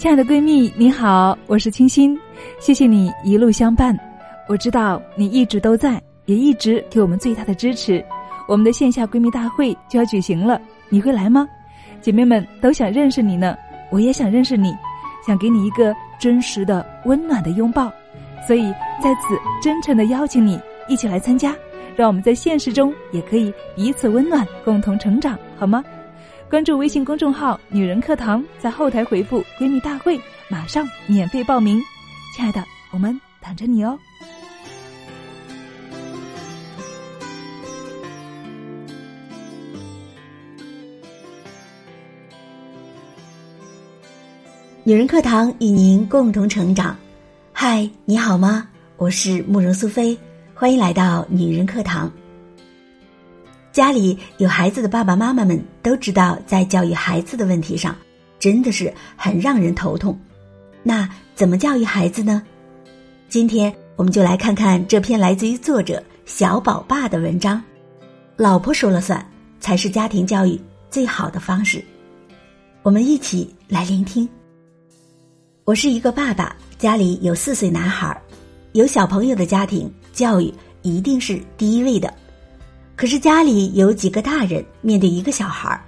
亲爱的闺蜜，你好，我是清新，谢谢你一路相伴。我知道你一直都在，也一直给我们最大的支持。我们的线下闺蜜大会就要举行了，你会来吗？姐妹们都想认识你呢，我也想认识你，想给你一个真实的、温暖的拥抱。所以在此真诚的邀请你一起来参加，让我们在现实中也可以彼此温暖，共同成长，好吗？关注微信公众号“女人课堂”，在后台回复“闺蜜大会”，马上免费报名。亲爱的，我们等着你哦。女人课堂与您共同成长。嗨，你好吗？我是慕容苏菲，欢迎来到女人课堂。家里有孩子的爸爸妈妈们都知道，在教育孩子的问题上，真的是很让人头痛。那怎么教育孩子呢？今天我们就来看看这篇来自于作者小宝爸的文章。老婆说了算，才是家庭教育最好的方式。我们一起来聆听。我是一个爸爸，家里有四岁男孩，有小朋友的家庭，教育一定是第一位的。可是家里有几个大人面对一个小孩，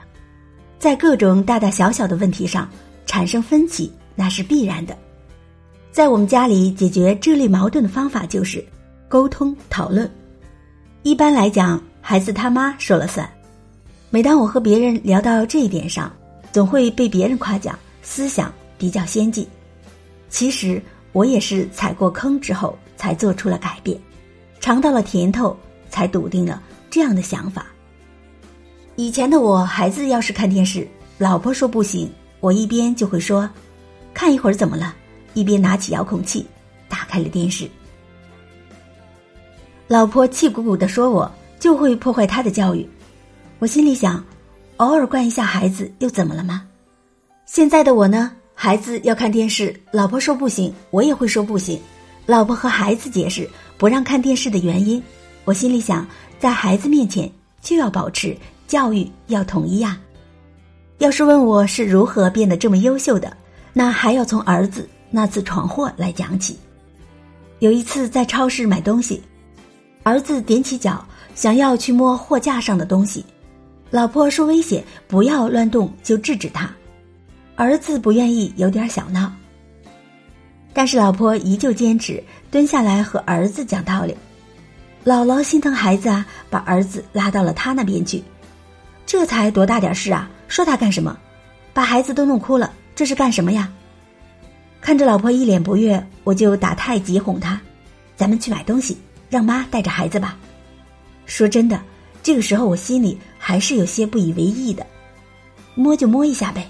在各种大大小小的问题上产生分歧，那是必然的。在我们家里解决这类矛盾的方法就是沟通讨论。一般来讲，孩子他妈说了算。每当我和别人聊到这一点上，总会被别人夸奖思想比较先进。其实我也是踩过坑之后才做出了改变，尝到了甜头，才笃定了这样的想法。以前的我，孩子要是看电视，老婆说不行，我一边就会说：“看一会儿怎么了？”一边拿起遥控器打开了电视。老婆气鼓鼓的说：“我就会破坏他的教育。”我心里想：偶尔惯一下孩子又怎么了吗？现在的我呢？孩子要看电视，老婆说不行，我也会说不行。老婆和孩子解释不让看电视的原因，我心里想，在孩子面前就要保持教育要统一啊。要是问我是如何变得这么优秀的，那还要从儿子那次闯祸来讲起。有一次在超市买东西，儿子踮起脚想要去摸货架上的东西，老婆说危险，不要乱动，就制止他。儿子不愿意，有点小闹。但是老婆依旧坚持蹲下来和儿子讲道理。姥姥心疼孩子啊，把儿子拉到了他那边去。这才多大点事啊？说他干什么？把孩子都弄哭了，这是干什么呀？看着老婆一脸不悦，我就打太极哄她：“咱们去买东西，让妈带着孩子吧。”说真的，这个时候我心里还是有些不以为意的。摸就摸一下呗。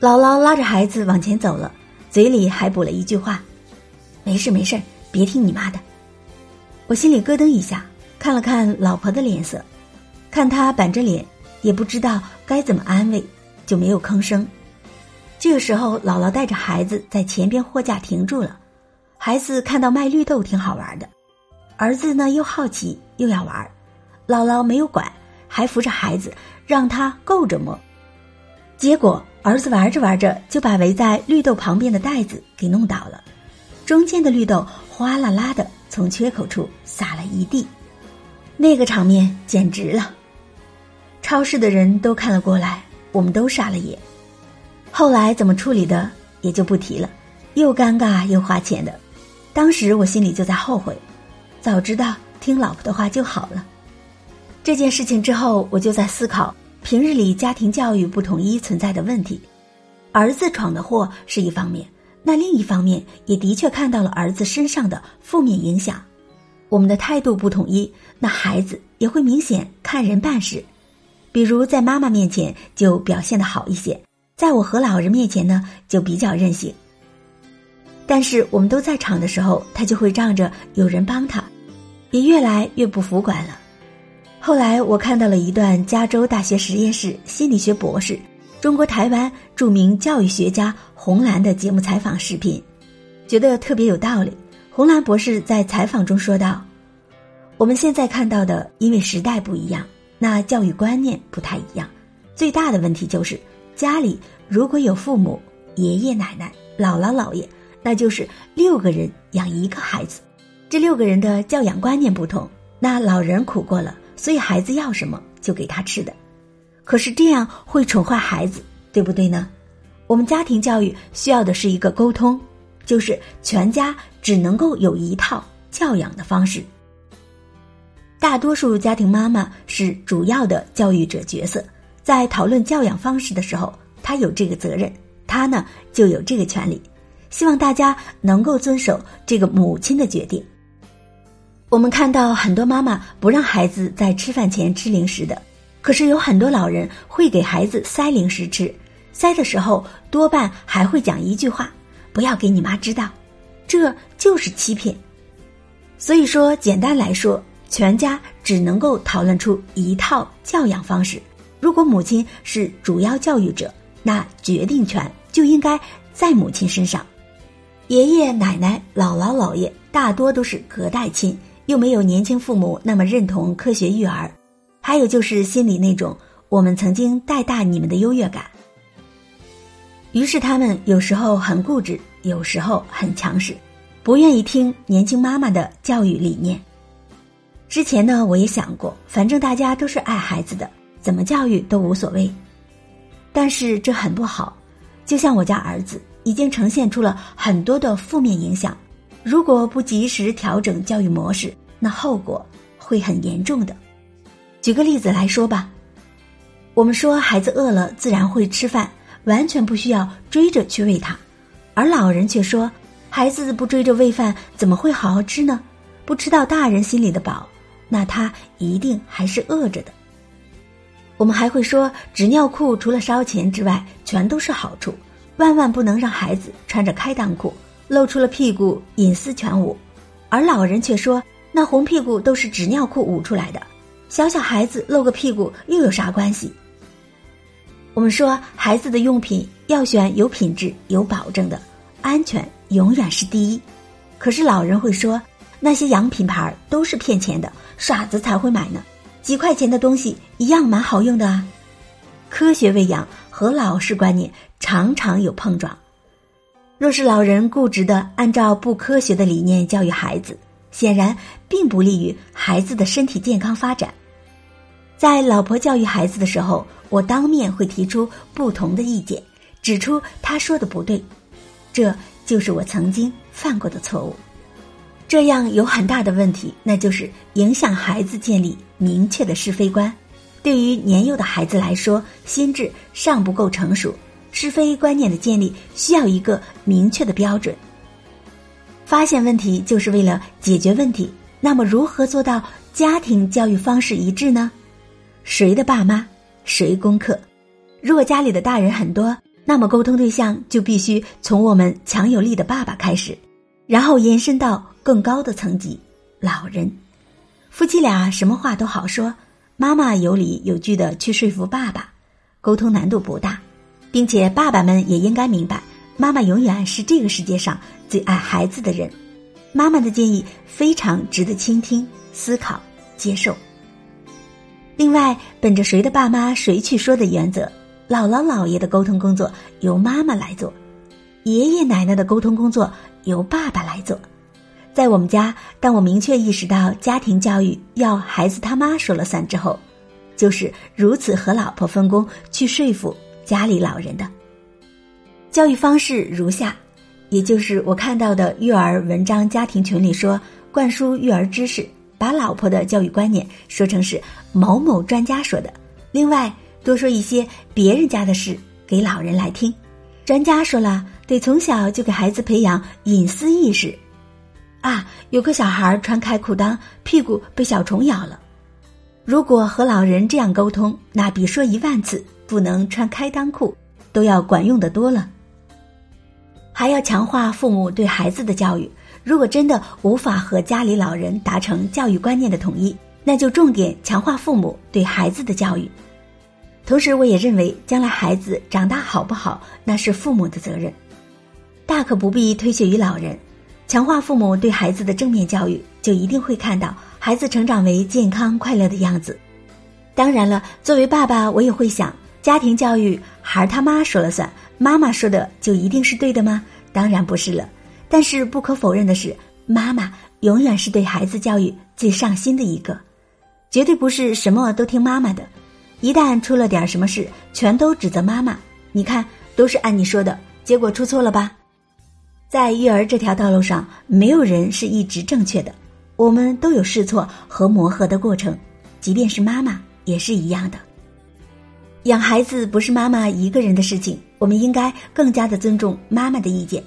姥姥拉着孩子往前走了，嘴里还补了一句话：“没事没事，别听你妈的。”我心里咯噔一下，看了看老婆的脸色，看她板着脸，也不知道该怎么安慰，就没有吭声。这个时候，姥姥带着孩子在前边货架停住了。孩子看到卖绿豆挺好玩的，儿子呢又好奇又要玩，姥姥没有管，还扶着孩子让他够着摸，结果。儿子玩着玩着，就把围在绿豆旁边的袋子给弄倒了，中间的绿豆哗啦啦的从缺口处洒了一地，那个场面简直了。超市的人都看了过来，我们都傻了眼。后来怎么处理的也就不提了，又尴尬又花钱的。当时我心里就在后悔，早知道听老婆的话就好了。这件事情之后，我就在思考。平日里家庭教育不统一存在的问题，儿子闯的祸是一方面，那另一方面也的确看到了儿子身上的负面影响。我们的态度不统一，那孩子也会明显看人办事，比如在妈妈面前就表现的好一些，在我和老人面前呢就比较任性。但是我们都在场的时候，他就会仗着有人帮他，也越来越不服管了。后来我看到了一段加州大学实验室心理学博士、中国台湾著名教育学家洪兰的节目采访视频，觉得特别有道理。洪兰博士在采访中说道：“我们现在看到的，因为时代不一样，那教育观念不太一样，最大的问题就是家里如果有父母、爷爷奶奶、姥姥姥爷，那就是六个人养一个孩子。这六个人的教养观念不同，那老人苦过了，所以孩子要什么就给他吃的。可是这样会宠坏孩子，对不对呢？我们家庭教育需要的是一个沟通，就是全家只能够有一套教养的方式。大多数家庭妈妈是主要的教育者角色，在讨论教养方式的时候，她有这个责任，她呢就有这个权利。希望大家能够遵守这个母亲的决定。我们看到很多妈妈不让孩子在吃饭前吃零食的，可是有很多老人会给孩子塞零食吃，塞的时候多半还会讲一句话：“不要给你妈知道。”这就是欺骗。所以说，简单来说。全家只能够讨论出一套教养方式。如果母亲是主要教育者，那决定权就应该在母亲身上。爷爷奶奶、姥姥姥爷大多都是隔代亲，又没有年轻父母那么认同科学育儿。还有就是心里那种我们曾经带大你们的优越感。于是他们有时候很固执，有时候很强势，不愿意听年轻妈妈的教育理念。之前呢，我也想过，反正大家都是爱孩子的，怎么教育都无所谓。但是这很不好，就像我家儿子已经呈现出了很多的负面影响，如果不及时调整教育模式，那后果会很严重的。举个例子来说吧，我们说孩子饿了自然会吃饭，完全不需要追着去喂他，而老人却说，孩子不追着喂饭怎么会好好吃呢？不吃到大人心里的饱。那他一定还是饿着的。我们还会说，纸尿裤除了烧钱之外，全都是好处，万万不能让孩子穿着开裆裤，露出了屁股，隐私全无。而老人却说，那红屁股都是纸尿裤捂出来的，小小孩子露个屁股又有啥关系？我们说，孩子的用品要选有品质、有保证的，安全永远是第一。可是老人会说。那些洋品牌都是骗钱的，傻子才会买呢。几块钱的东西一样蛮好用的啊。科学喂养和老式观念常常有碰撞。若是老人固执的按照不科学的理念教育孩子，显然并不利于孩子的身体健康发展。在老婆教育孩子的时候，我当面会提出不同的意见，指出他说的不对，这就是我曾经犯过的错误。这样有很大的问题，那就是影响孩子建立明确的是非观。对于年幼的孩子来说，心智尚不够成熟，是非观念的建立需要一个明确的标准。发现问题就是为了解决问题，那么如何做到家庭教育方式一致呢？谁的爸妈谁功课？如果家里的大人很多，那么沟通对象就必须从我们强有力的爸爸开始，然后延伸到。更高的层级，老人，夫妻俩什么话都好说，妈妈有理有据的去说服爸爸，沟通难度不大，并且爸爸们也应该明白，妈妈永远是这个世界上最爱孩子的人，妈妈的建议非常值得倾听、思考、接受。另外，本着谁的爸妈谁去说的原则，姥姥姥爷的沟通工作由妈妈来做，爷爷奶奶的沟通工作由爸爸来做。在我们家，当我明确意识到家庭教育要孩子他妈说了算之后，就是如此和老婆分工去说服家里老人的。教育方式如下，也就是我看到的育儿文章家庭群里说，灌输育儿知识，把老婆的教育观念说成是某某专家说的，另外多说一些别人家的事给老人来听。专家说了，得从小就给孩子培养隐私意识。啊，有个小孩穿开裤裆，屁股被小虫咬了。如果和老人这样沟通，那比说一万次不能穿开裆裤都要管用的多了。还要强化父母对孩子的教育。如果真的无法和家里老人达成教育观念的统一，那就重点强化父母对孩子的教育。同时，我也认为，将来孩子长大好不好，那是父母的责任，大可不必推卸于老人。强化父母对孩子的正面教育，就一定会看到孩子成长为健康快乐的样子。当然了，作为爸爸，我也会想，家庭教育孩儿他妈说了算，妈妈说的就一定是对的吗？当然不是了。但是不可否认的是，妈妈永远是对孩子教育最上心的一个，绝对不是什么都听妈妈的。一旦出了点什么事，全都指责妈妈。你看，都是按你说的，结果出错了吧？在育儿这条道路上，没有人是一直正确的，我们都有试错和磨合的过程，即便是妈妈也是一样的。养孩子不是妈妈一个人的事情，我们应该更加的尊重妈妈的意见。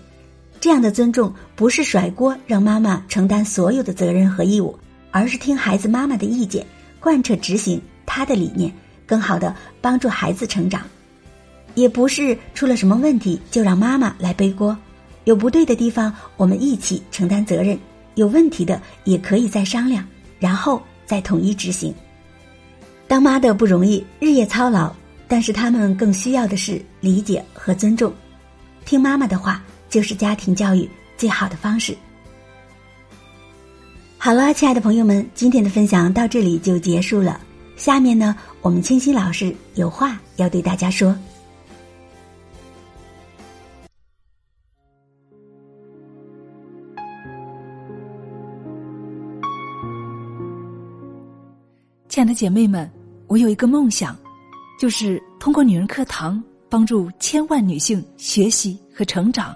这样的尊重不是甩锅让妈妈承担所有的责任和义务，而是听孩子妈妈的意见，贯彻执行她的理念，更好的帮助孩子成长。也不是出了什么问题就让妈妈来背锅，有不对的地方我们一起承担责任，有问题的也可以再商量，然后再统一执行。当妈的不容易，日夜操劳。但是他们更需要的是理解和尊重，听妈妈的话就是家庭教育最好的方式。好了，亲爱的朋友们，今天的分享到这里就结束了。下面呢，我们清新老师有话要对大家说。亲爱的姐妹们，我有一个梦想。就是通过女人课堂帮助千万女性学习和成长，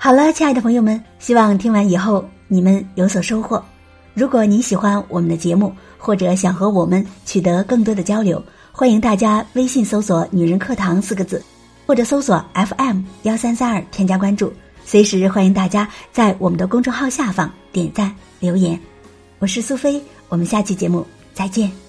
好了，亲爱的朋友们，希望听完以后你们有所收获。如果你喜欢我们的节目，或者想和我们取得更多的交流，欢迎大家微信搜索“女人课堂”四个字，或者搜索 FM 幺三三二添加关注。随时欢迎大家在我们的公众号下方点赞留言。我是苏菲，我们下期节目再见。